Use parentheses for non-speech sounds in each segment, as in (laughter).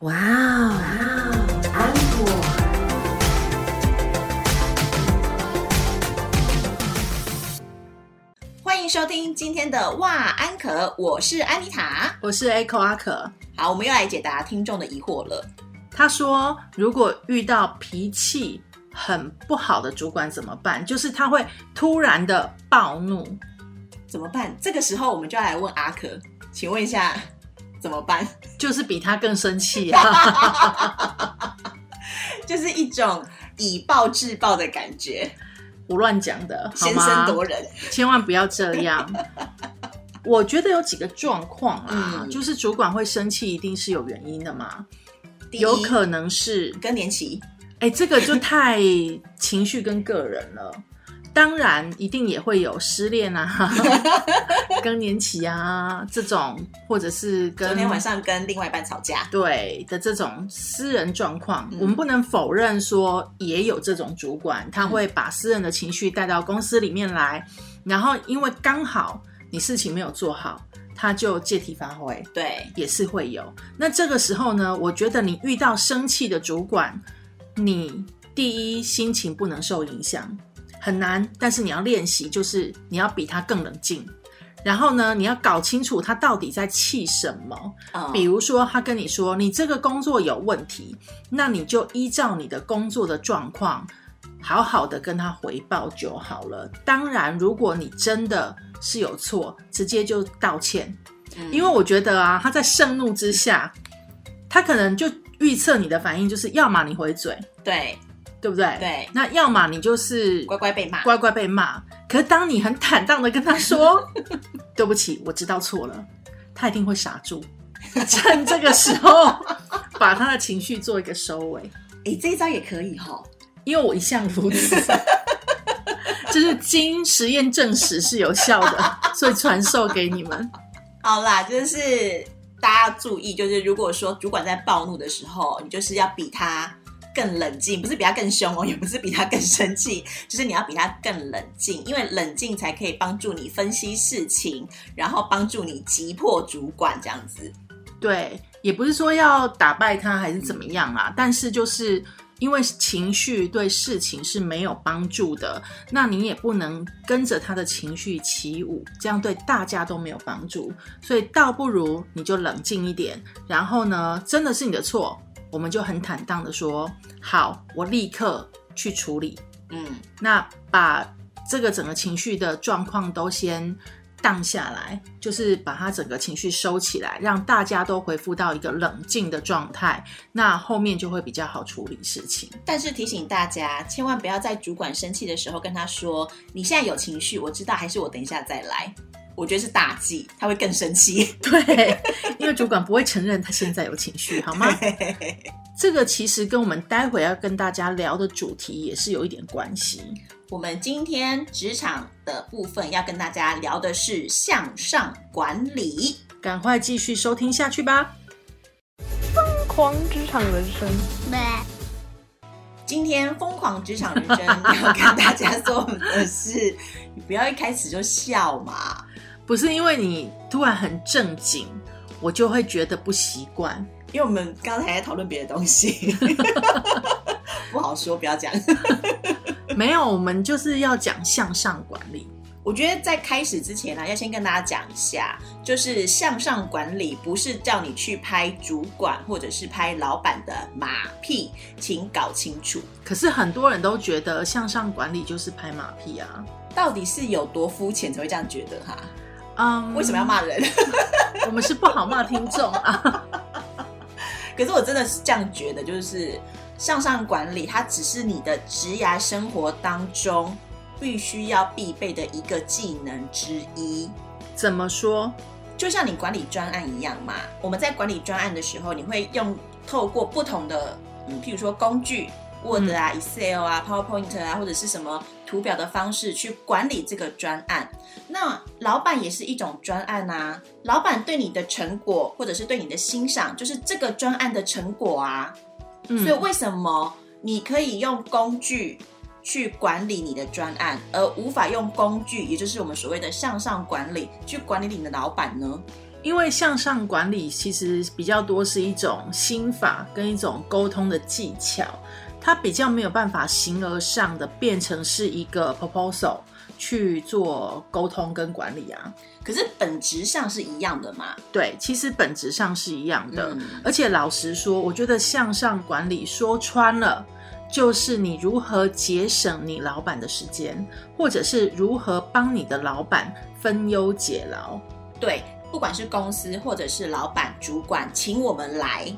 哇哦，安果。欢迎收听今天的哇安可，我是安妮塔。我是 Echo 阿可。好，我们又来解答听众的疑惑了。他说，如果遇到脾气很不好的主管怎么办？就是他会突然的暴怒，怎么办？这个时候我们就要来问阿可，请问一下怎么办？就是比他更生气啊！(laughs) 就是一种以暴制暴的感觉，胡乱讲的，好先吗声夺人。千万不要这样。我觉得有几个状况啊，嗯就是主管会生气，一定是有原因的嘛。有可能是，更年期，哎、这个就太情绪跟个人了。当然，一定也会有失恋啊、(laughs) 更年期啊这种，或者是跟昨天晚上跟另外一半吵架，对的这种私人状况，嗯。我们不能否认说也有这种主管，他会把私人的情绪带到公司里面来，然后因为刚好你事情没有做好，他就借题发挥，对，也是会有。那这个时候呢，我觉得你遇到生气的主管，你第一心情不能受影响，很难，但是你要练习，就是你要比他更冷静。然后呢，你要搞清楚他到底在气什么。嗯比如说，他跟你说你这个工作有问题，那你就依照你的工作的状况，好好的跟他回报就好了。当然，如果你真的是有错，直接就道歉，嗯因为我觉得啊，他在盛怒之下，他可能就预测你的反应就是，要么你回嘴，对对不对？对那要么你就是乖乖被骂，乖乖被骂。可是当你很坦荡的跟他说 (laughs) 对不起，我知道错了，他一定会傻住，趁这个时候 (laughs) 把他的情绪做一个收尾。哎，这一招也可以哈。因为我一向如此，(laughs) 就是经实验证实是有效的，所以传授给你们。好啦，就是大家注意，就是如果说主管在暴怒的时候，你就是要比他更冷静，不是比他更凶哦，(laughs) 也不是比他更生气，就是你要比他更冷静，因为冷静才可以帮助你分析事情，然后帮助你击破主管这样子。对，也不是说要打败他还是怎么样啊，但是就是因为情绪对事情是没有帮助的，那你也不能跟着他的情绪起舞，这样对大家都没有帮助。所以倒不如你就冷静一点，然后呢，真的是你的错，我们就很坦荡的说，好，我立刻去处理。嗯，那把这个整个情绪的状况都先荡下来，就是把它整个情绪收起来，让大家都恢复到一个冷静的状态，那后面就会比较好处理事情。但是提醒大家，千万不要在主管生气的时候跟他说：“你现在有情绪，我知道，还是我等一下再来。”我觉得是大忌，他会更生气。(laughs) 对，因为主管不会承认他现在有情绪，好吗？这个其实跟我们待会要跟大家聊的主题也是有一点关系。我们今天职场的部分要跟大家聊的是向上管理。赶快继续收听下去吧。疯狂职场人生，今天疯狂职场人生 (laughs) 要跟大家说的是，你不要一开始就笑嘛。不是因为你突然很正经，我就会觉得不习惯。因为我们刚才在讨论别的东西，(laughs) 不好说，不要讲。没有，我们就是要讲向上管理。我觉得在开始之前呢、要先跟大家讲一下，就是向上管理不是叫你去拍主管或者是拍老板的马屁，请搞清楚可是很多人都觉得向上管理就是拍马屁啊。到底是有多肤浅才会这样觉得哈？嗯，为什么要？骂人？(laughs) 我们是不好骂听众啊。(laughs) 可是我真的是这样觉得，就是向上管理，它只是你的职涯生活当中必须要必备的一个技能之一。怎么说？就像你管理专案一样嘛，我们在管理专案的时候，你会用透过不同的，嗯，譬如说工具，Word 啊、Excel 啊、PowerPoint 啊，或者是什么图表的方式去管理这个专案。那老板也是一种专案啊，老板对你的成果或者是对你的欣赏，就是这个专案的成果啊。嗯所以为什么你可以用工具去管理你的专案，而无法用工具，也就是我们所谓的向上管理去管理你的老板呢？因为向上管理其实比较多是一种心法跟一种沟通的技巧，它比较没有办法形而上的变成是一个 proposal 去做沟通跟管理啊。可是本质上是一样的嘛？对，其实本质上是一样的。嗯而且老实说，我觉得向上管理说穿了，就是你如何节省你老板的时间，或者是如何帮你的老板分忧解劳。对，不管是公司或者是老板、主管，请我们来，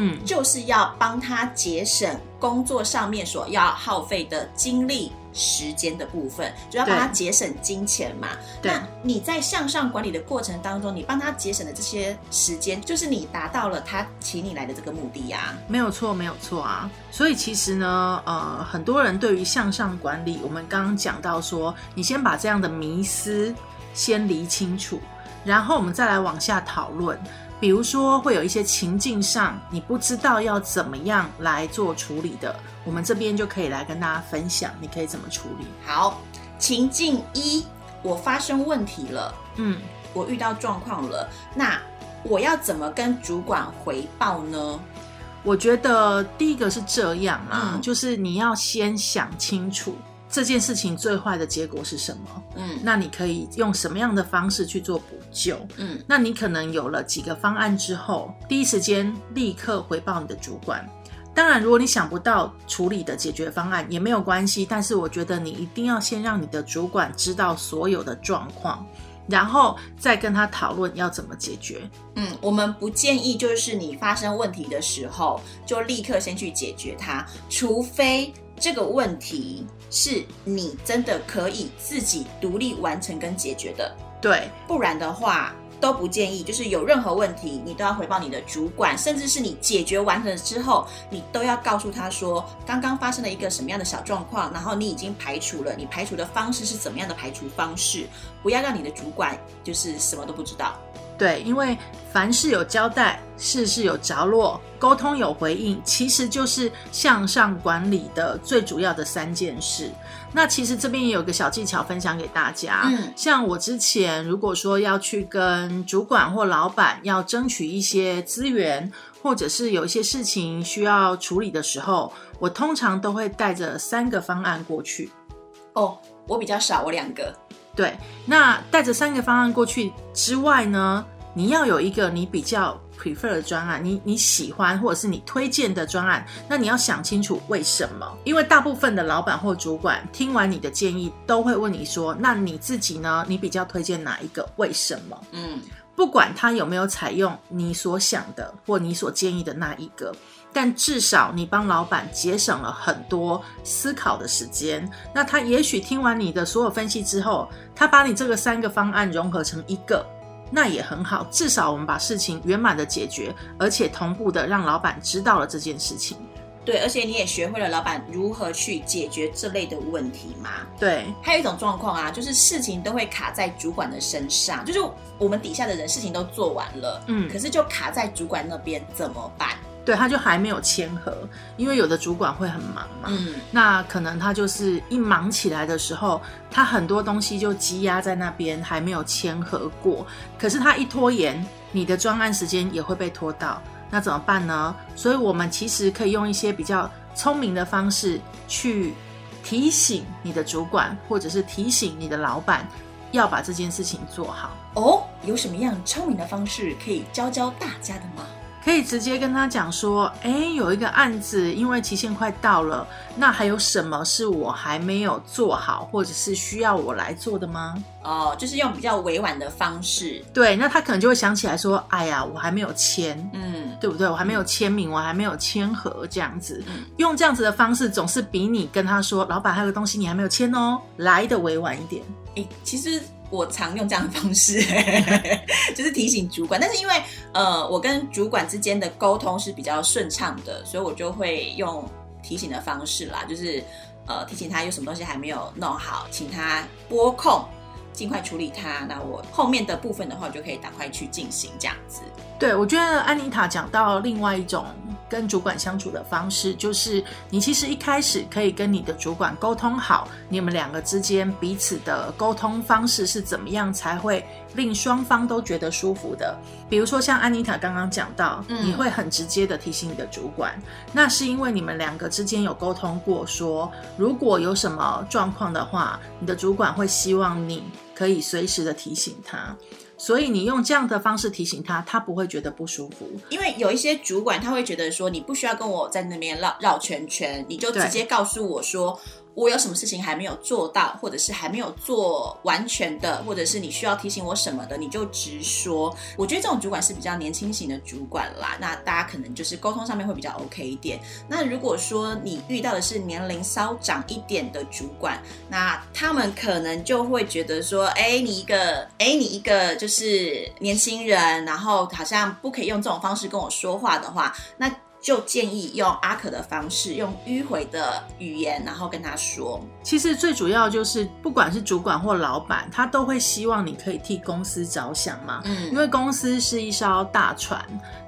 嗯，就是要帮他节省工作上面所要耗费的精力、时间的部分，就要帮他节省金钱嘛。对那你在向上管理的过程当中，你帮他节省的这些时间，就是你达到了他请你来的这个目的呀、没有错，没有错啊。所以其实呢，呃，很多人对于向上管理，我们刚刚讲到说，你先把这样的迷思先理清楚，然后我们再来往下讨论。比如说，会有一些情境上你不知道要怎么样来做处理的，我们这边就可以来跟大家分享，你可以怎么处理。好，情境一，我发生问题了，嗯，我遇到状况了，那我要怎么跟主管回报呢？我觉得第一个是这样啊，嗯就是你要先想清楚这件事情最坏的结果是什么。嗯那你可以用什么样的方式去做补救？嗯那你可能有了几个方案之后，第一时间立刻回报你的主管。当然，如果你想不到处理的解决方案也没有关系，但是我觉得你一定要先让你的主管知道所有的状况，然后再跟他讨论要怎么解决。嗯，我们不建议就是你发生问题的时候就立刻先去解决它，除非这个问题是你真的可以自己独立完成跟解决的，对，不然的话。都不建议，就是有任何问题，你都要回报你的主管，甚至是你解决完了之后，你都要告诉他说，刚刚发生了一个什么样的小状况，然后你已经排除了，你排除的方式是怎么样的排除方式，不要让你的主管就是什么都不知道。对，因为凡事有交代，事事有着落，沟通有回应，其实就是向上管理的最主要的三件事。那其实这边也有个小技巧分享给大家。嗯像我之前如果说要去跟主管或老板要争取一些资源，或者是有一些事情需要处理的时候，我通常都会带着三个方案过去。哦，我比较少，我两个。对，那带着三个方案过去之外呢，你要有一个你比较 prefer 的专案，你你喜欢或者是你推荐的专案，那你要想清楚为什么？因为大部分的老板或主管听完你的建议，都会问你说，那你自己呢？你比较推荐哪一个？为什么？嗯不管他有没有采用你所想的或你所建议的那一个，但至少你帮老板节省了很多思考的时间。那他也许听完你的所有分析之后，他把你这个三个方案融合成一个，那也很好。至少我们把事情圆满的解决，而且同步的让老板知道了这件事情。对，而且你也学会了老板如何去解决这类的问题嘛。对，还有一种状况啊，就是事情都会卡在主管的身上，就是我们底下的人事情都做完了，嗯可是就卡在主管那边，怎么办？对，他就还没有签合，因为有的主管会很忙嘛。嗯那可能他就是一忙起来的时候，他很多东西就积压在那边，还没有签合过。可是他一拖延，你的专案时间也会被拖到，那怎么办呢？所以我们其实可以用一些比较聪明的方式去提醒你的主管，或者是提醒你的老板，要把这件事情做好。哦，有什么样聪明的方式可以教教大家的吗？可以直接跟他讲说，哎，有一个案子，因为期限快到了，那还有什么是我还没有做好，或者是需要我来做的吗？哦，就是用比较委婉的方式，对，那他可能就会想起来说，哎呀，我还没有签，嗯，对不对？我还没有签名，我还没有签合，这样子，嗯用这样子的方式，总是比你跟他说，老板还有个东西你还没有签哦，来的委婉一点。诶，其实我常用这样的方式，(laughs) 就是提醒主管。但是因为呃，我跟主管之间的沟通是比较顺畅的，所以我就会用提醒的方式啦，就是呃提醒他有什么东西还没有弄好，请他拨控。尽快处理它，那我后面的部分的话，就可以赶快去进行这样子。对，我觉得安妮塔讲到另外一种跟主管相处的方式，就是你其实一开始可以跟你的主管沟通好，你们两个之间彼此的沟通方式是怎么样，才会令双方都觉得舒服的。比如说像安妮塔刚刚讲到，嗯你会很直接的提醒你的主管，那是因为你们两个之间有沟通过说如果有什么状况的话，你的主管会希望你可以随时的提醒他。所以你用这样的方式提醒他，他不会觉得不舒服。因为有一些主管他会觉得说，你不需要跟我在那边绕绕圈圈，你就直接告诉我说。我有什么事情还没有做到，或者是还没有做完全的，或者是你需要提醒我什么的，你就直说。我觉得这种主管是比较年轻型的主管啦，那大家可能就是沟通上面会比较 OK 一点。那如果说你遇到的是年龄稍长一点的主管，那他们可能就会觉得说，哎，你一个，哎，你一个就是年轻人，然后好像不可以用这种方式跟我说话的话，那就建议用阿可的方式，用迂回的语言，然后跟他说。其实最主要就是，不管是主管或老板，他都会希望你可以替公司着想嘛。嗯因为公司是一艘大船，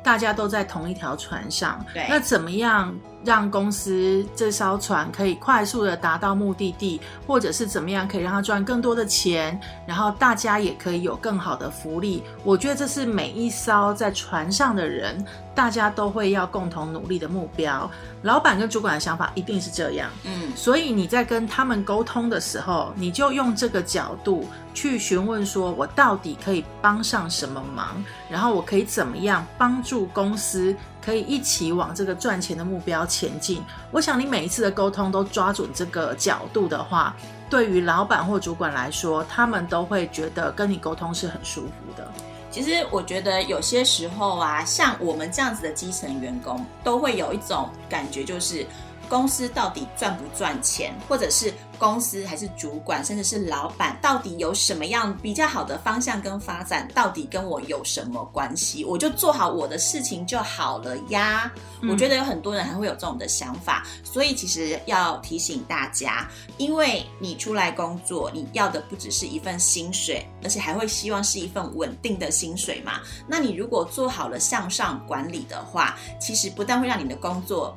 大家都在同一条船上。对那怎么样让公司这艘船可以快速的达到目的地，或者是怎么样可以让它赚更多的钱，然后大家也可以有更好的福利？我觉得这是每一艘在船上的人，大家都会要共同努力的目标。老板跟主管的想法一定是这样。嗯所以你在跟他们沟通的时候，你就用这个角度去询问，说我到底可以帮上什么忙，然后我可以怎么样帮助公司可以一起往这个赚钱的目标前进。我想你每一次的沟通都抓准这个角度的话，对于老板或主管来说，他们都会觉得跟你沟通是很舒服的。其实我觉得有些时候啊，像我们这样子的基层员工，都会有一种感觉，就是公司到底赚不赚钱，或者是公司还是主管，甚至是老板，到底有什么样比较好的方向跟发展，到底跟我有什么关系？我就做好我的事情就好了呀。我觉得有很多人还会有这种的想法，所以其实要提醒大家，因为你出来工作，你要的不只是一份薪水，而且还会希望是一份稳定的薪水嘛。那你如果做好了向上管理的话，其实不但会让你的工作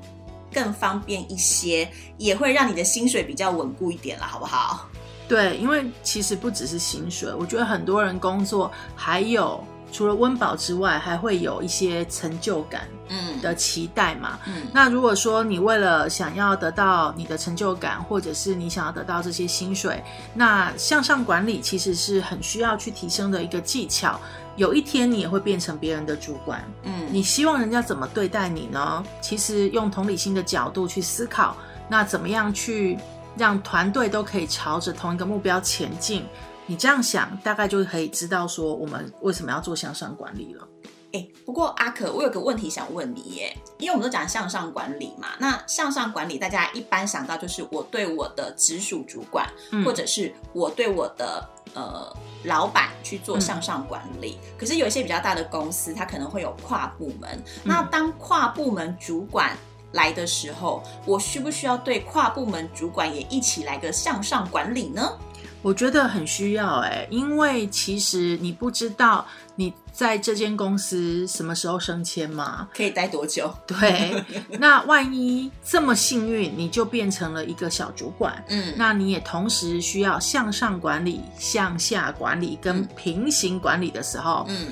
更方便一些，也会让你的薪水比较稳固一点了，好不好？对，因为其实不只是薪水，我觉得很多人工作还有除了温饱之外，还会有一些成就感嗯的期待嘛。嗯那如果说你为了想要得到你的成就感，或者是你想要得到这些薪水，那向上管理其实是很需要去提升的一个技巧。有一天你也会变成别人的主管，嗯，你希望人家怎么对待你呢？其实用同理心的角度去思考，那怎么样去让团队都可以朝着同一个目标前进？你这样想，大概就可以知道说我们为什么要做向上管理了。哎，不过阿可，我有个问题想问你耶，因为我们都讲向上管理嘛，那向上管理大家一般想到就是我对我的直属主管，嗯或者是我对我的呃老板去做向上管理。可是有一些比较大的公司，它可能会有跨部门，那当跨部门主管。来的时候，我需不需要对跨部门主管也一起来个向上管理呢？我觉得很需要哎、因为其实你不知道你在这间公司什么时候升迁嘛。可以待多久？(laughs) 对，那万一这么幸运，你就变成了一个小主管，嗯，那你也同时需要向上管理、向下管理跟嗯平行管理的时候，嗯，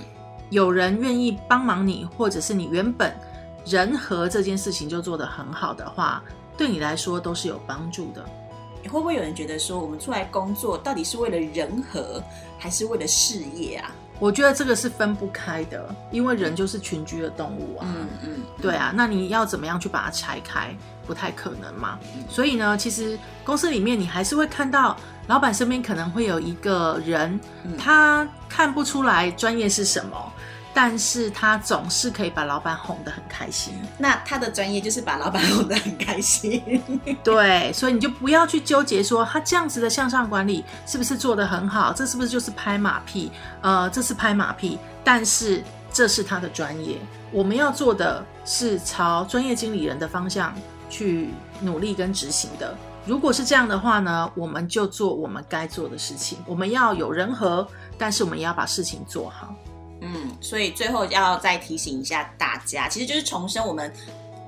有人愿意帮忙你，或者是你原本人和这件事情就做得很好的话，对你来说都是有帮助的。会不会有人觉得说，我们出来工作到底是为了人和，还是为了事业啊？我觉得这个是分不开的，因为人就是群居的动物啊。嗯嗯，对啊，那你要怎么样去把它拆开？不太可能嘛。所以呢，其实公司里面你还是会看到，老板身边可能会有一个人，嗯他看不出来专业是什么，但是他总是可以把老板哄得很开心。那他的专业就是把老板哄得很开心。(laughs) 对，所以你就不要去纠结说他这样子的向上管理是不是做得很好，这是不是就是拍马屁？呃，这是拍马屁，但是这是他的专业。我们要做的是朝专业经理人的方向去努力跟执行的。如果是这样的话呢，我们就做我们该做的事情。我们要有人和，但是我们也要把事情做好。嗯，所以最后要再提醒一下大家，其实就是重申我们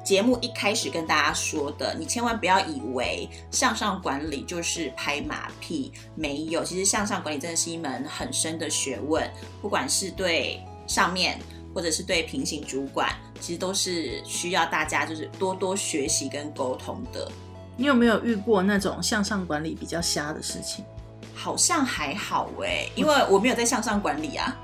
节目一开始跟大家说的，你千万不要以为向上管理就是拍马屁，没有。其实向上管理真的是一门很深的学问，不管是对上面或者是对平行主管，其实都是需要大家就是多多学习跟沟通的。你有没有遇过那种向上管理比较瞎的事情？好像还好哎，因为我没有在向上管理啊。(laughs)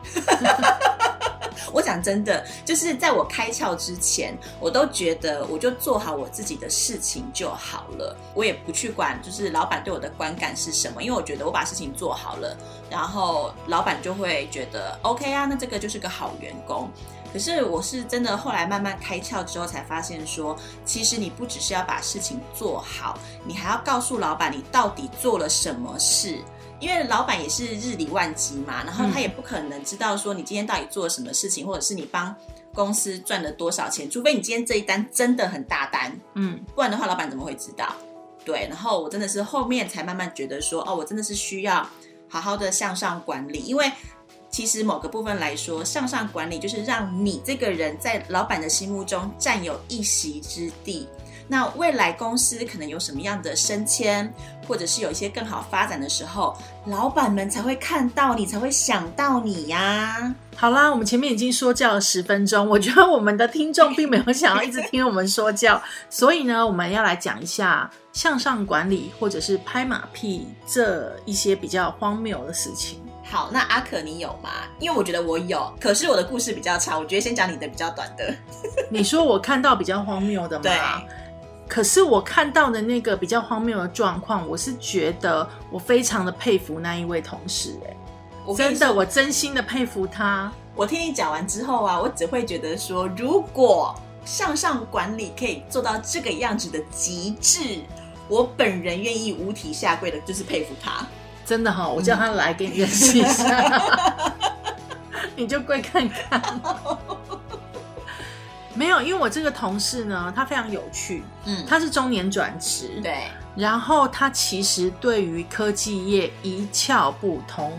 我讲真的，就是在我开窍之前，我都觉得我就做好我自己的事情就好了，我也不去管就是老板对我的观感是什么，因为我觉得我把事情做好了，然后老板就会觉得 OK 啊，那这个就是个好员工。可是我是真的后来慢慢开窍之后，才发现说，其实你不只是要把事情做好，你还要告诉老板你到底做了什么事。因为老板也是日理万机嘛，然后他也不可能知道说你今天到底做了什么事情，或者是你帮公司赚了多少钱，除非你今天这一单真的很大单，嗯，不然的话，老板怎么会知道？对，然后我真的是后面才慢慢觉得说，哦，我真的是需要好好的向上管理，因为其实某个部分来说，向上管理就是让你这个人在老板的心目中占有一席之地。那未来公司可能有什么样的升迁，或者是有一些更好发展的时候，老板们才会看到你，才会想到你呀。好啦，我们前面已经说教了十分钟，我觉得我们的听众并没有想要一直听我们说教，所以呢，我们要来讲一下向上管理或者是拍马屁这一些比较荒谬的事情。好，那阿可你有吗？因为我觉得我有，可是我的故事比较长，我觉得先讲你的比较短的。(laughs) 你说我看到比较荒谬的吗？对。可是我看到的那个比较荒谬的状况，我是觉得我非常的佩服那一位同事，哎，真的，我真心的佩服他。我听你讲完之后啊，我只会觉得说，如果向上管理可以做到这个样子的极致，我本人愿意五体下跪的，就是佩服他。真的哈，我叫他来给你认识一下，(laughs) 你就跪看看。没有，因为我这个同事呢，他非常有趣，嗯，他是中年转职，对，然后他其实对于科技业一窍不通。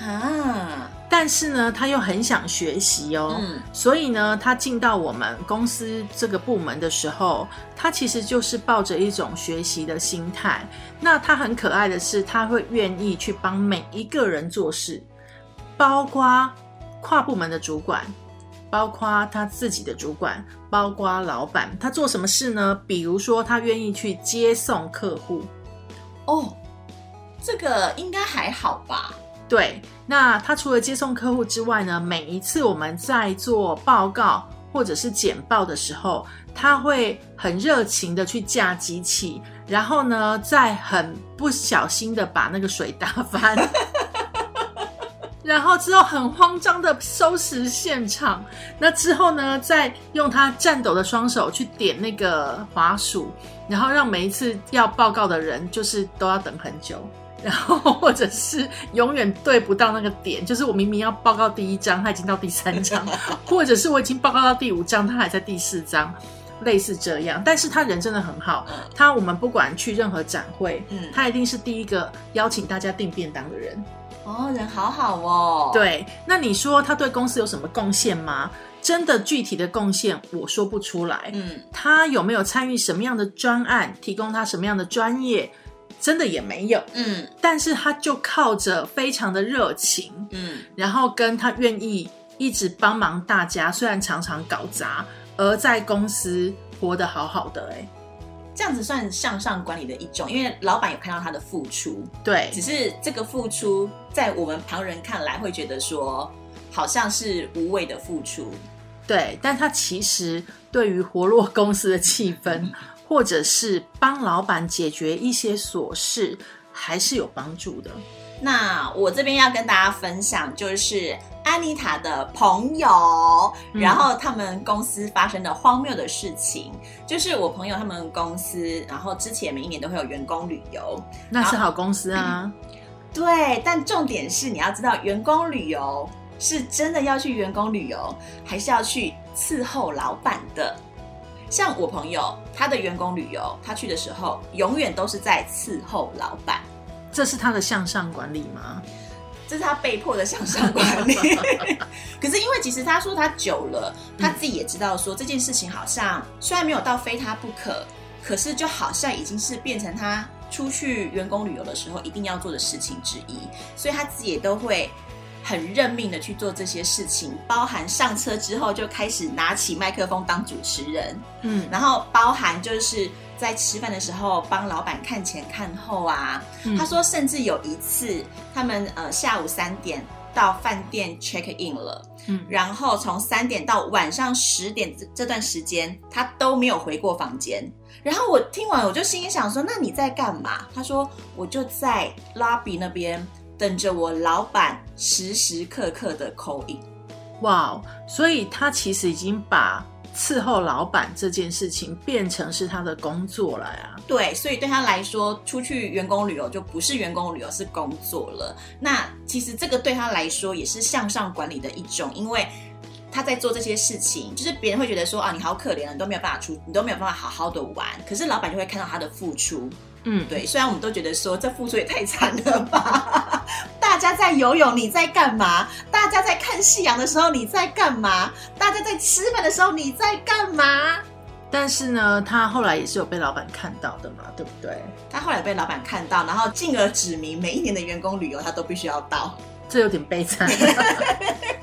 啊，但是呢，他又很想学习哦，嗯，所以呢，他进到我们公司这个部门的时候，他其实就是抱着一种学习的心态。那他很可爱的是，他会愿意去帮每一个人做事，包括跨部门的主管。包括他自己的主管，包括老板，他做什么事呢？比如说，他愿意去接送客户。哦，这个应该还好吧？对，那他除了接送客户之外呢，每一次我们在做报告或者是简报的时候，他会很热情的去架机器，然后呢，再很不小心的把那个水打翻。(laughs) 然后之后很慌张的收拾现场，那之后呢，再用他颤抖的双手去点那个滑鼠，然后让每一次要报告的人就是都要等很久，然后或者是永远对不到那个点，(laughs) 就是我明明要报告第一章，他已经到第三章，(laughs) 或者是我已经报告到第五章，他还在第四章，类似这样。但是他人真的很好，他我们不管去任何展会，嗯，他一定是第一个邀请大家订便当的人。哦，人好好哦。对，那你说他对公司有什么贡献吗？真的具体的贡献我说不出来。嗯，他有没有参与什么样的专案，提供他什么样的专业，真的也没有。嗯，但是他就靠着非常的热情，嗯，然后跟他愿意一直帮忙大家，虽然常常搞砸，而在公司活得好好的。哎。这样子算向上管理的一种，因为老板有看到他的付出，对，只是这个付出在我们旁人看来会觉得说好像是无谓的付出，对，但他其实对于活络公司的气氛，(laughs) 或者是帮老板解决一些琐事，还是有帮助的。那我这边要跟大家分享，就是安妮塔的朋友，然后他们公司发生的荒谬的事情，就是我朋友他们公司，然后之前每一年都会有员工旅游，那是好公司啊。对，但重点是你要知道，员工旅游是真的要去员工旅游，还是要去伺候老板的？像我朋友他的员工旅游，他去的时候永远都是在伺候老板。这是他的向上管理吗？这是他被迫的向上管理。(laughs) 可是因为其实他说他久了，他自己也知道说这件事情好像虽然没有到非他不可，可是就好像已经是变成他出去员工旅游的时候一定要做的事情之一，所以他自己也都会。很认命的去做这些事情，包含上车之后就开始拿起麦克风当主持人，嗯，然后包含就是在吃饭的时候帮老板看前看后啊。嗯他说，甚至有一次他们呃下午三点到饭店 check in 了，嗯然后从三点到晚上十点这这段时间，他都没有回过房间。然后我听完，我就心里想说：“那你在干嘛？”他说：“我就在 lobby 那边等着我老板时时刻刻的口音。哇哦，所以他其实已经把伺候老板这件事情变成是他的工作了呀。对，所以对他来说，出去员工旅游就不是员工旅游，是工作了。那其实这个对他来说也是向上管理的一种，因为他在做这些事情，就是别人会觉得说啊，你好可怜啊，你都没有办法出，你都没有办法好好的玩。可是老板就会看到他的付出，嗯，对，虽然我们都觉得说这付出也太惨了吧，大家在游泳你在干嘛？大家在看夕阳的时候你在干嘛？大家在吃饭的时候你在干嘛？但是呢，他后来也是有被老板看到的嘛，对不对？他后来被老板看到，然后进而指明每一年的员工旅游他都必须要到。这有点悲惨。(laughs)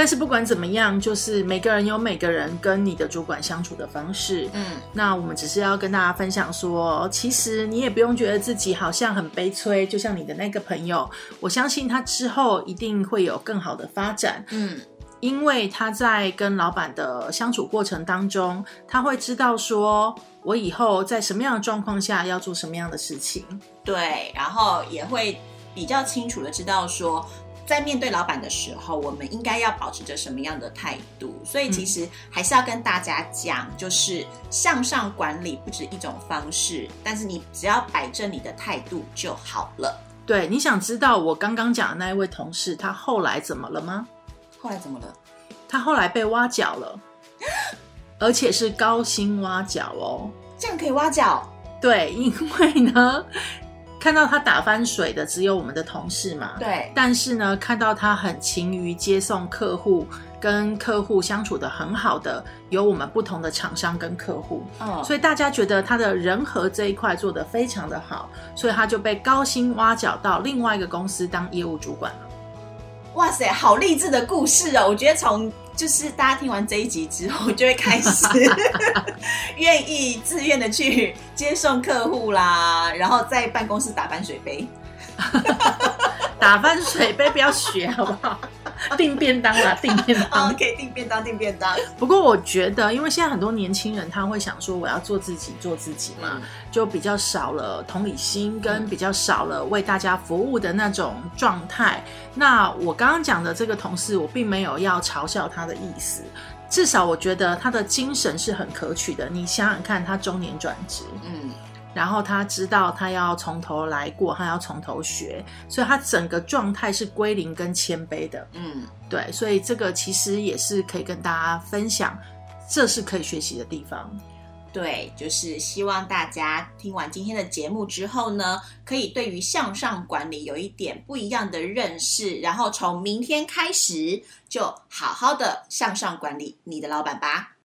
但是不管怎么样，就是每个人有每个人跟你的主管相处的方式。嗯，那我们只是要跟大家分享说，其实你也不用觉得自己好像很悲催，就像你的那个朋友，我相信他之后一定会有更好的发展。嗯，因为他在跟老板的相处过程当中，他会知道说我以后在什么样的状况下要做什么样的事情。对，然后也会比较清楚的知道说，在面对老板的时候，我们应该要保持着什么样的态度。所以其实还是要跟大家讲，就是向上管理不止一种方式，但是你只要摆正你的态度就好了。对，你想知道我刚刚讲的那一位同事他后来怎么了吗？后来怎么了？他后来被挖角了，而且是高薪挖角哦。这样可以挖角？对，因为呢，看到他打翻水的只有我们的同事嘛。。对，但是呢，看到他很勤于接送客户，跟客户相处的很好的，有我们不同的厂商跟客户，嗯，所以大家觉得他的人和这一块做得非常的好，所以他就被高薪挖角到另外一个公司当业务主管了。哇塞，好励志的故事哦！我觉得从就是大家听完这一集之后，就会开始 (laughs) 愿意自愿的去接送客户啦，然后在办公室打翻水杯。(laughs) 打翻水杯不要学 (laughs) 好不好？订便当啦，(laughs) 订便啊，当。可以订便当，订便当。不过我觉得，因为现在很多年轻人他会想说，我要做自己，做自己嘛，嗯就比较少了同理心，跟比较少了为大家服务的那种状态。那我刚刚讲的这个同事，我并没有要嘲笑他的意思，至少我觉得他的精神是很可取的。你想想看，他中年转职，嗯，然后他知道他要从头来过，他要从头学，所以他整个状态是归零跟谦卑的。嗯，对，所以这个其实也是可以跟大家分享，这是可以学习的地方。对，就是希望大家听完今天的节目之后呢，可以对于向上管理有一点不一样的认识，然后从明天开始就好好的向上管理你的老板吧。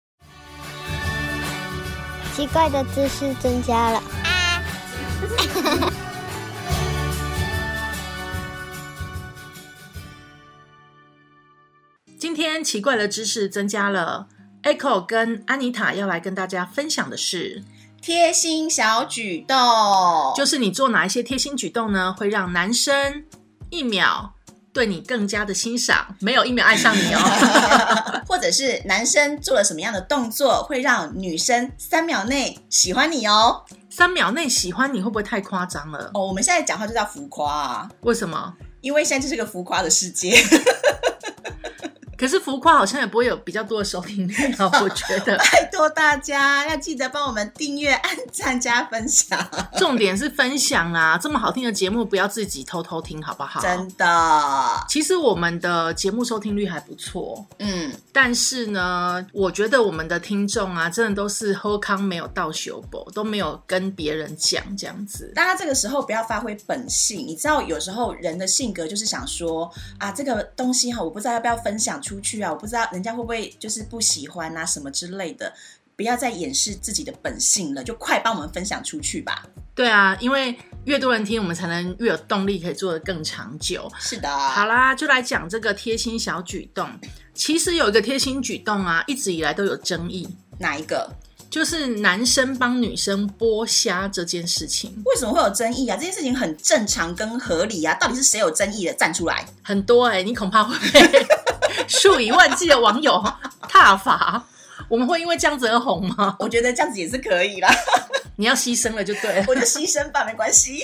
奇怪的知识增加了。啊 (laughs) 今天奇怪的知识增加了，Echo 跟安妮塔要来跟大家分享的是，贴心小举动，就是你做哪一些贴心举动呢，会让男生一秒对你更加的欣赏，没有一秒爱上你哦。(laughs) 或者是男生做了什么样的动作，会让女生三秒内喜欢你哦。三秒内喜欢你会不会太夸张了？哦，我们现在讲话就叫浮夸啊，为什么？因为现在就是个浮夸的世界。可是浮夸好像也不会有比较多的收听率啊，我觉得。(laughs) 拜托大家要记得帮我们订阅、按赞、加分享，重点是分享啊！这么好听的节目，不要自己偷偷听，好不好？真的。其实我们的节目收听率还不错，嗯，但是呢，我觉得我们的听众啊，真的都是喝康没有到修博，都没有跟别人讲这样子。大家这个时候不要发挥本性，你知道，有时候人的性格就是想说啊，这个东西哈，我不知道要不要分享出去啊，我不知道人家会不会就是不喜欢啊，什么之类的。不要再掩饰自己的本性了，就快帮我们分享出去吧。对啊，因为越多人听，我们才能越有动力，可以做得更长久。是的，好啦，就来讲这个贴心小举动。其实有一个贴心举动啊，一直以来都有争议，哪一个？就是男生帮女生剥虾这件事情。为什么会有争议啊？这件事情很正常跟合理啊，到底是谁有争议的？站出来！很多哎、你恐怕会被数以万计的网友踏伐。我们会因为这样子而红吗？我觉得这样子也是可以啦，你要牺牲了就对了。我就牺牲吧，没关系。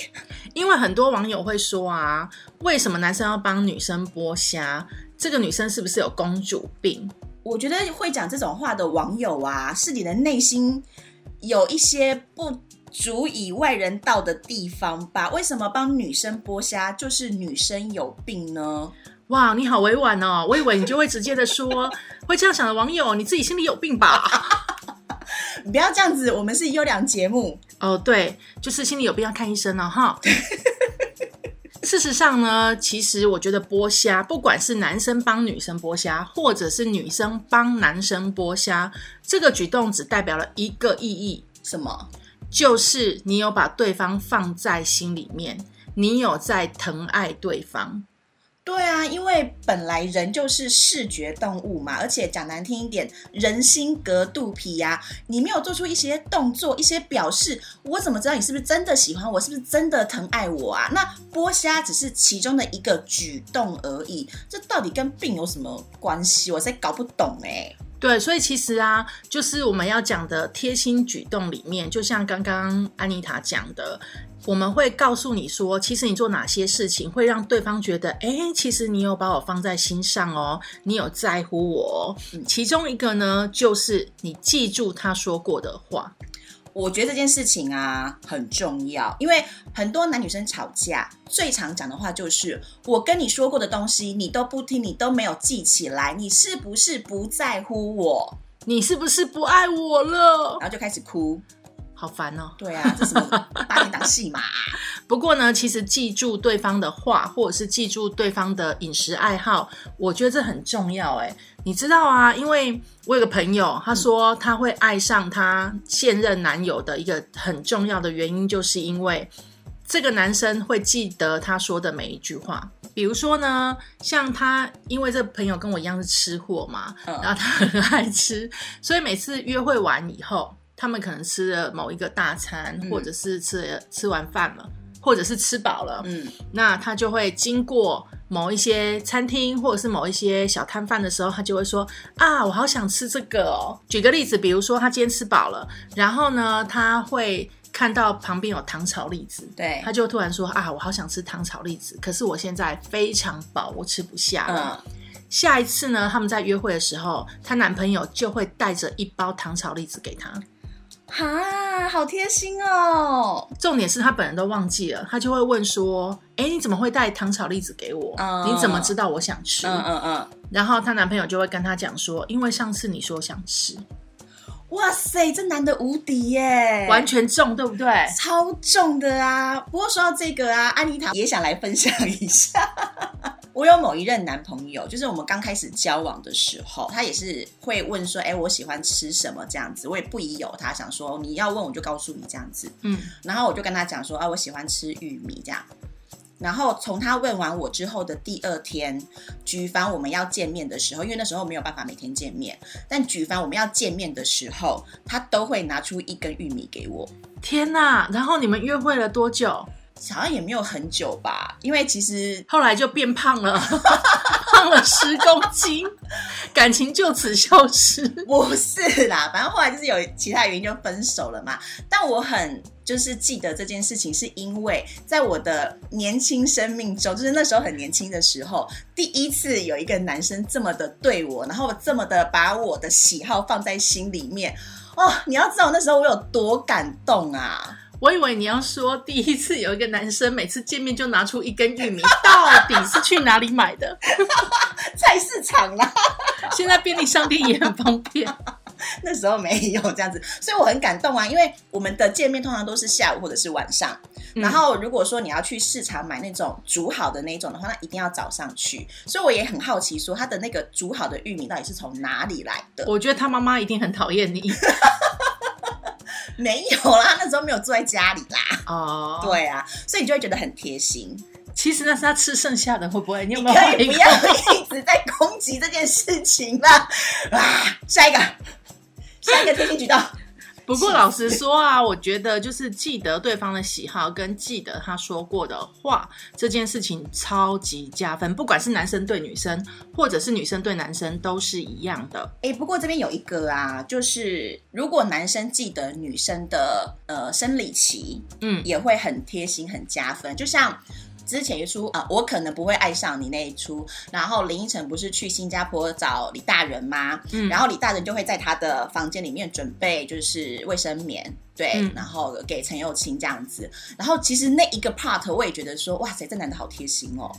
因为很多网友会说啊，为什么男生要帮女生剥虾？这个女生是不是有公主病？我觉得会讲这种话的网友啊，是你的内心有一些不足以外人道的地方吧？为什么帮女生剥虾就是女生有病呢？哇，你好委婉哦！我以为你就会直接的说，会这样想的网友，你自己心里有病吧？你 (laughs) 不要这样子，我们是优良节目。哦，对，就是心里有病要看医生哦，哈。事实上呢，其实我觉得剥虾，不管是男生帮女生剥虾，或者是女生帮男生剥虾，这个举动只代表了一个意义，什么？就是你有把对方放在心里面，你有在疼爱对方。对啊，因为本来人就是视觉动物嘛，而且讲难听一点，人心隔肚皮呀、你没有做出一些动作、一些表示，我怎么知道你是不是真的喜欢我，是不是真的疼爱我啊？那剥虾只是其中的一个举动而已，这到底跟病有什么关系？我实在搞不懂哎、对，所以其实啊，就是我们要讲的贴心举动里面，就像刚刚安妮塔讲的，我们会告诉你说，其实你做哪些事情会让对方觉得，哎，其实你有把我放在心上哦，你有在乎我哦。其中一个呢，就是你记住他说过的话。我觉得这件事情啊很重要，因为很多男女生吵架最常讲的话就是：“我跟你说过的东西你都不听，你都没有记起来，你是不是不在乎我你是不是不爱我了？”？然后就开始哭。好烦哦。对啊，这什么八点档戏嘛？(laughs) 不过呢，其实记住对方的话，或者是记住对方的饮食爱好，我觉得这很重要。哎，你知道啊？因为我有个朋友，他说他会爱上他现任男友的一个很重要的原因，就是因为这个男生会记得他说的每一句话。比如说呢，像他，因为这朋友跟我一样是吃货嘛，嗯然后他很爱吃，所以每次约会完以后，他们可能吃了某一个大餐，嗯或者是吃了吃完饭了，或者是吃饱了，嗯，那他就会经过某一些餐厅或者是某一些小摊贩的时候，他就会说啊，我好想吃这个哦。举个例子，比如说他今天吃饱了，然后呢，他会看到旁边有糖炒栗子，对他就突然说啊，我好想吃糖炒栗子，可是我现在非常饱，我吃不下了。嗯，下一次呢，他们在约会的时候，她男朋友就会带着一包糖炒栗子给她。哈，好贴心哦。重点是他本人都忘记了，他就会问说：“哎，你怎么会带糖炒栗子给我？嗯你怎么知道我想吃？”嗯嗯嗯，然后她男朋友就会跟她讲说：“因为上次你说想吃，哇塞，这男的无敌耶，完全中，对不对？超重的啊！不过说到这个啊，安妮塔也想来分享一下。我有某一任男朋友，就是我们刚开始交往的时候，他也是会问说：“哎、我喜欢吃什么？”这样子，我也不疑有他，想说你要问我就告诉你这样子。嗯，然后我就跟他讲说：“啊，我喜欢吃玉米这样。”然后从他问完我之后的第二天，举凡我们要见面的时候，因为那时候没有办法每天见面，但举凡我们要见面的时候，他都会拿出一根玉米给我。天哪！然后你们约会了多久？好像也没有很久吧，因为其实后来就变胖了，(laughs) 胖了十公斤，感情就此消失。不是啦，反正后来就是有其他原因就分手了嘛。但我很就是记得这件事情，是因为在我的年轻生命中，就是那时候很年轻的时候，第一次有一个男生这么的对我，然后这么的把我的喜好放在心里面。哦，你要知道那时候我有多感动啊！我以为你要说第一次有一个男生每次见面就拿出一根玉米，到底是去哪里买的？(laughs) 菜市场啦，(laughs) 现在便利商店也很方便。(laughs) 那时候没有这样子，所以我很感动啊，因为我们的见面通常都是下午或者是晚上。然后如果说你要去市场买那种煮好的那种的话，那一定要早上去。所以我也很好奇，说他的那个煮好的玉米到底是从哪里来的？我觉得他妈妈一定很讨厌你。没有啦，那时候没有住在家里啦。哦，对啊，所以你就会觉得很贴心。其实那是他吃剩下的，会不会？你有没有可以不要一直在攻击这件事情啦。啊，下一个，下一个贴心举动。不过老实说啊，我觉得就是记得对方的喜好，跟记得他说过的话，这件事情超级加分。不管是男生对女生，或者是女生对男生，都是一样的。哎、不过这边有一个啊，就是如果男生记得女生的呃生理期，嗯也会很贴心、很加分。就像之前一出啊、呃我可能不会爱上你那一出，然后林依晨不是去新加坡找李大人吗？嗯然后李大人就会在他的房间里面准备就是卫生棉。对，嗯然后给陈友清这样子，然后其实那一个 part 我也觉得说，哇塞，这男的好贴心哦，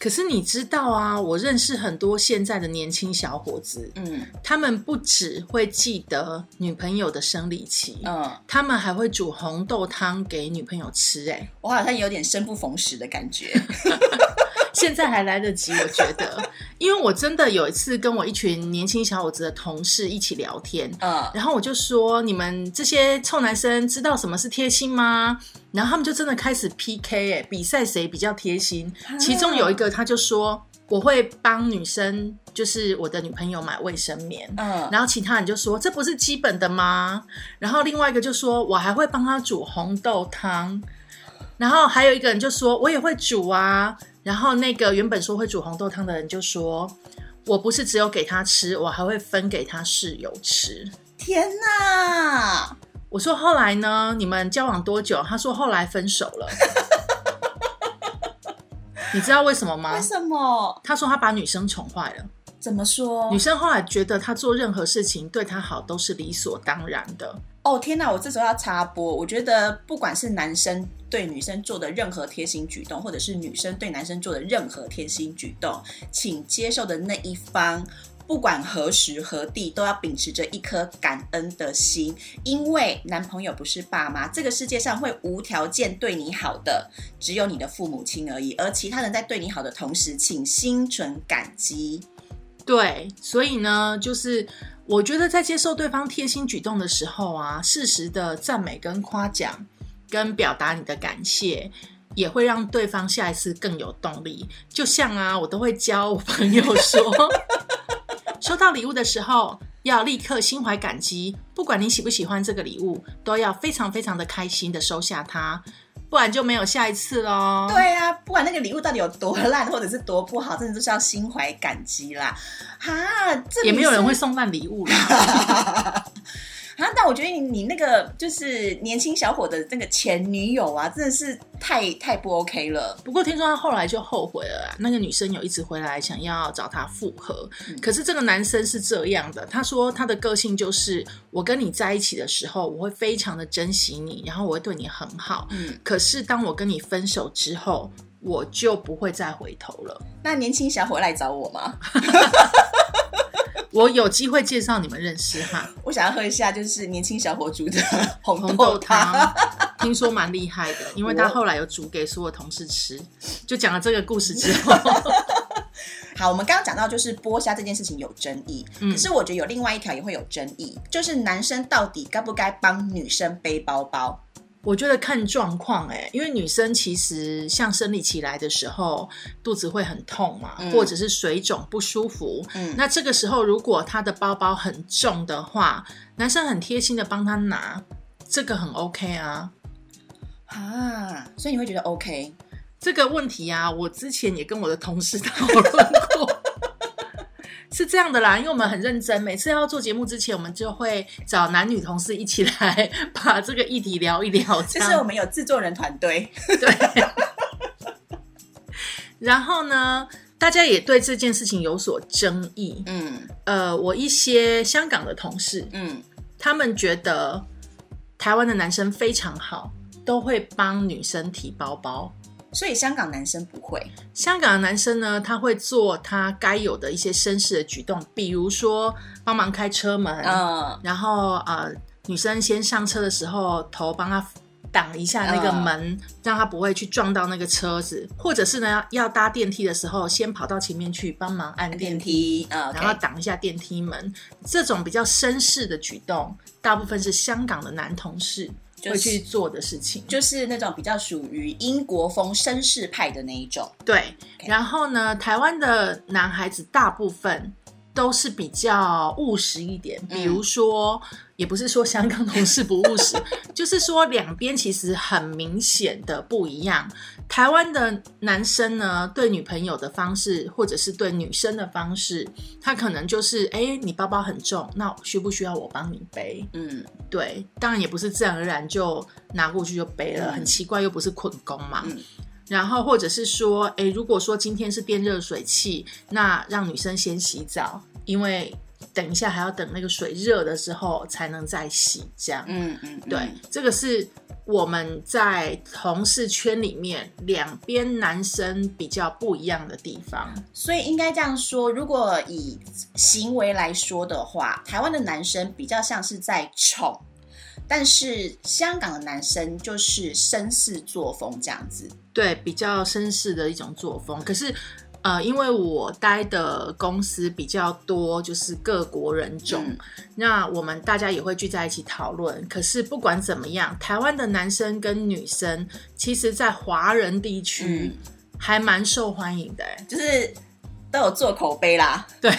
可是你知道啊，我认识很多现在的年轻小伙子，嗯。他们不只会记得女朋友的生理期，嗯，他们还会煮红豆汤给女朋友吃、哎，我好像有点生不逢时的感觉，(laughs) (laughs) 现在还来得及，我觉得，因为我真的有一次跟我一群年轻小伙子的同事一起聊天，嗯。然后我就说：“你们这些臭男生知道什么是贴心吗？”然后他们就真的开始 PK，哎，比赛谁比较贴心。其中有一个他就说：“我会帮女生，就是我的女朋友买卫生棉。”嗯，然后其他人就说：“这不是基本的吗？”然后另外一个就说：“我还会帮她煮红豆汤。”然后还有一个人就说：“我也会煮啊。”然后那个原本说会煮红豆汤的人就说：“我不是只有给他吃，我还会分给他室友吃。”天哪！我说后来呢？你们交往多久？他说后来分手了。(laughs) 你知道为什么吗为？什么？他说他把女生宠坏了，怎么说女？生后来觉得他做任何事情对他好都是理所当然的。哦天哪！我这时候要插播，我觉得不管是男生对女生做的任何贴心举动，或者是女生对男生做的任何贴心举动，请接受的那一方。不管何时何地，都要秉持着一颗感恩的心，因为男朋友不是爸妈，这个世界上会无条件对你好的，只有你的父母亲而已。而其他人在对你好的同时，请心存感激。对，所以呢，就是我觉得在接受对方贴心举动的时候啊，适时的赞美跟夸奖，跟表达你的感谢。也会让对方下一次更有动力。就像啊，我都会教我朋友说，(laughs) 收到礼物的时候要立刻心怀感激，不管你喜不喜欢这个礼物，都要非常非常的开心的收下它，不然就没有下一次喽。对啊，不管那个礼物到底有多烂，或者是多不好，真的就是要心怀感激啦。哈，这也没有人会送送烂礼物啦。(laughs) 啊。但我觉得你你那个就是年轻小伙的那个前女友啊，真的是太太不 OK 了。不过听说他后来就后悔了啊，那个女生有一直回来想要找他复合，可是这个男生是这样的，他说他的个性就是我跟你在一起的时候，我会非常的珍惜你，然后我会对你很好，嗯，可是当我跟你分手之后，我就不会再回头了。那年轻小伙来找我吗？(laughs) 我有机会介绍你们认识哈，(laughs) 我想要喝一下，就是年轻小伙煮的红 (laughs) 红豆豆汤，听说蛮厉害的，因为他后来有煮给所有同事吃。就讲了这个故事之后，好，我们刚刚讲到就是剥虾这件事情有争议，嗯可是我觉得有另外一条也会有争议，就是男生到底该不该帮女生背包包？我觉得看状况哎，因为女生其实像生理期来的时候，肚子会很痛嘛，嗯或者是水肿不舒服。嗯那这个时候如果她的包包很重的话，男生很贴心的帮她拿，这个很 OK 啊。啊，所以你会觉得 OK？这个问题啊，我之前也跟我的同事 (laughs) 讨论过。是这样的啦，因为我们很认真，每次要做节目之前，我们就会找男女同事一起来 (laughs) 把这个议题聊一聊。就是我们有制作人团队，对。(laughs) 然后呢，大家也对这件事情有所争议。嗯呃，我一些香港的同事，嗯，他们觉得台湾的男生非常好，都会帮女生提包包。所以香港男生不会，香港的男生呢，他会做他该有的一些绅士的举动，比如说帮忙开车门，嗯。然后呃，女生先上车的时候，头帮他挡一下那个门，让他不会去撞到那个车子，或者是呢，要搭电梯的时候，先跑到前面去帮忙按电电梯，然后挡一下电梯门。这种比较绅士的举动，大部分是香港的男同事。就是会去做的事情。就是那种比较属于英国风绅士派的那一种，对，然后呢，台湾的男孩子大部分都是比较务实一点，比如说，也不是说香港同事不务实，(laughs) 就是说两边其实很明显的不一样。台湾的男生呢，对女朋友的方式，或者是对女生的方式，他可能就是，哎，你包包很重，那需不需要我帮你背？嗯对，当然也不是自然而然就拿过去就背了，嗯很奇怪，又不是捆工嘛。嗯然后或者是说，诶，如果说今天是电热水器，那让女生先洗澡，因为等一下还要等那个水热的时候才能再洗，这样。嗯嗯，对，这个是我们在同事圈里面两边男生比较不一样的地方。所以应该这样说，如果以行为来说的话，台湾的男生比较像是在宠，但是香港的男生就是绅士作风这样子。对，比较绅士的一种作风。可是，呃，因为我待的公司比较多，就是各国人种，嗯那我们大家也会聚在一起讨论。可是不管怎么样，台湾的男生跟女生，其实在华人地区嗯还蛮受欢迎的、欸。就是都有做口碑啦。(laughs) 对，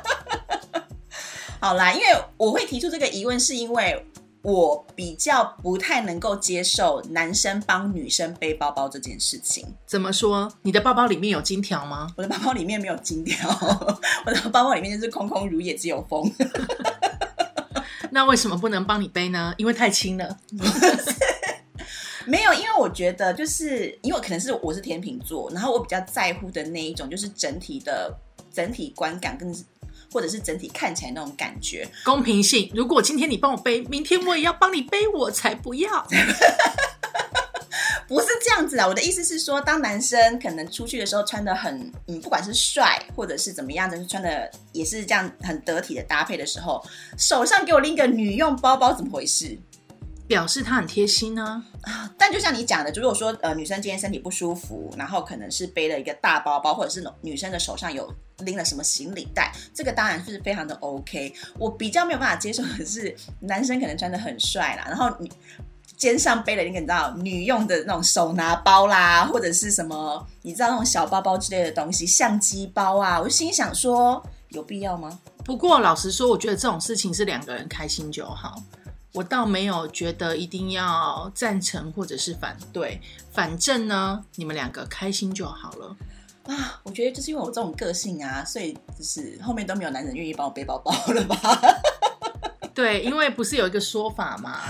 (laughs) 好啦，因为我会提出这个疑问，是因为我比较不太能够接受男生帮女生背包包这件事情。怎么说？你的包包里面有金条吗？我的包包里面没有金条，(laughs) 我的包包里面就是空空如也，只有风。(laughs) 那为什么不能帮你背呢？因为太轻了。(laughs) 没有，因为我觉得就是因为可能是我是天秤座，然后我比较在乎的那一种就是整体的整体观感跟或者是整体看起来那种感觉。公平性，如果今天你帮我背，明天我也要帮你背，我才不要。(laughs) 不是这样子啊，我的意思是说，当男生可能出去的时候穿的很，嗯，不管是帅或者是怎么样的，穿的也是这样很得体的搭配的时候，手上给我拎个女用包包，怎么回事？表示他很贴心呢、(laughs) 但就像你讲的，如果说呃女生今天身体不舒服，然后可能是背了一个大包包，或者是女生的手上有拎了什么行李袋，这个当然是非常的 OK。我比较没有办法接受的是，男生可能穿的很帅啦，然后你肩上背了一个你知道女用的那种手拿包啦，或者是什么你知道那种小包包之类的东西，相机包啊，我就心想说，有必要吗？不过老实说，我觉得这种事情是两个人开心就好。我倒没有觉得一定要赞成或者是反对，反正呢，你们两个开心就好了。啊，我觉得就是因为我这种个性啊，所以就是后面都没有男人愿意帮我背包包了吧？(laughs) 对，因为不是有一个说法嘛，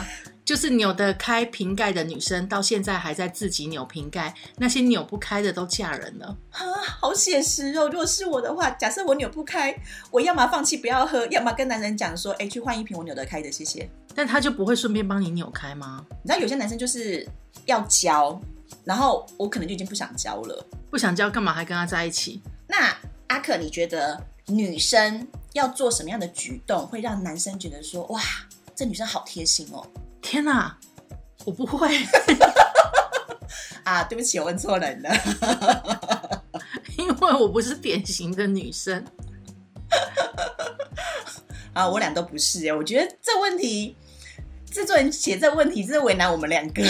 就是扭得开瓶盖的女生到现在还在自己扭瓶盖，那些扭不开的都嫁人了。啊，好写实哦！如果是我的话，假设我扭不开，我要么放弃不要喝，要么跟男人讲说，哎，去换一瓶我扭得开的，谢谢。但他就不会顺便帮你扭开吗？你知道有些男生就是要教，然后我可能就已经不想教了。不想交干嘛还跟他在一起？那阿可，你觉得女生要做什么样的举动会让男生觉得说，哇，这女生好贴心哦？天哪，我不会，(laughs) 啊，对不起，我问错人了。(laughs) 因为我不是典型的女生。啊，我俩都不是哎，我觉得这问题。制作人写这问题真的为难我们两个，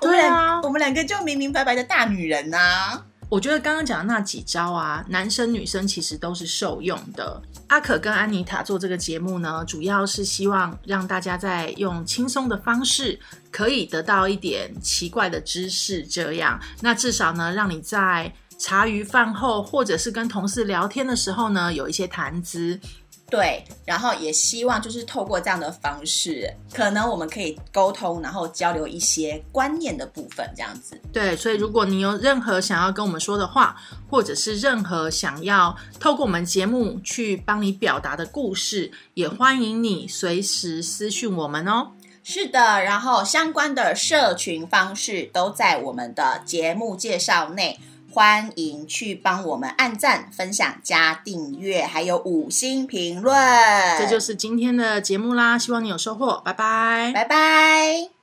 我们对啊我们两个就明明白白的大女人呐、我觉得刚刚讲的那几招啊，男生女生其实都是受用的。阿可跟安妮塔做这个节目呢，主要是希望让大家在用轻松的方式，可以得到一点奇怪的知识。这样，那至少呢，让你在茶余饭后，或者是跟同事聊天的时候呢，有一些谈资。对，然后也希望就是透过这样的方式，可能我们可以沟通，然后交流一些观念的部分，这样子。对，所以如果你有任何想要跟我们说的话，或者是任何想要透过我们节目去帮你表达的故事，也欢迎你随时私讯我们哦。是的，然后相关的社群方式都在我们的节目介绍内。欢迎去帮我们按赞、分享、加订阅，还有五星评论。这就是今天的节目啦，希望你有收获，拜拜，拜拜。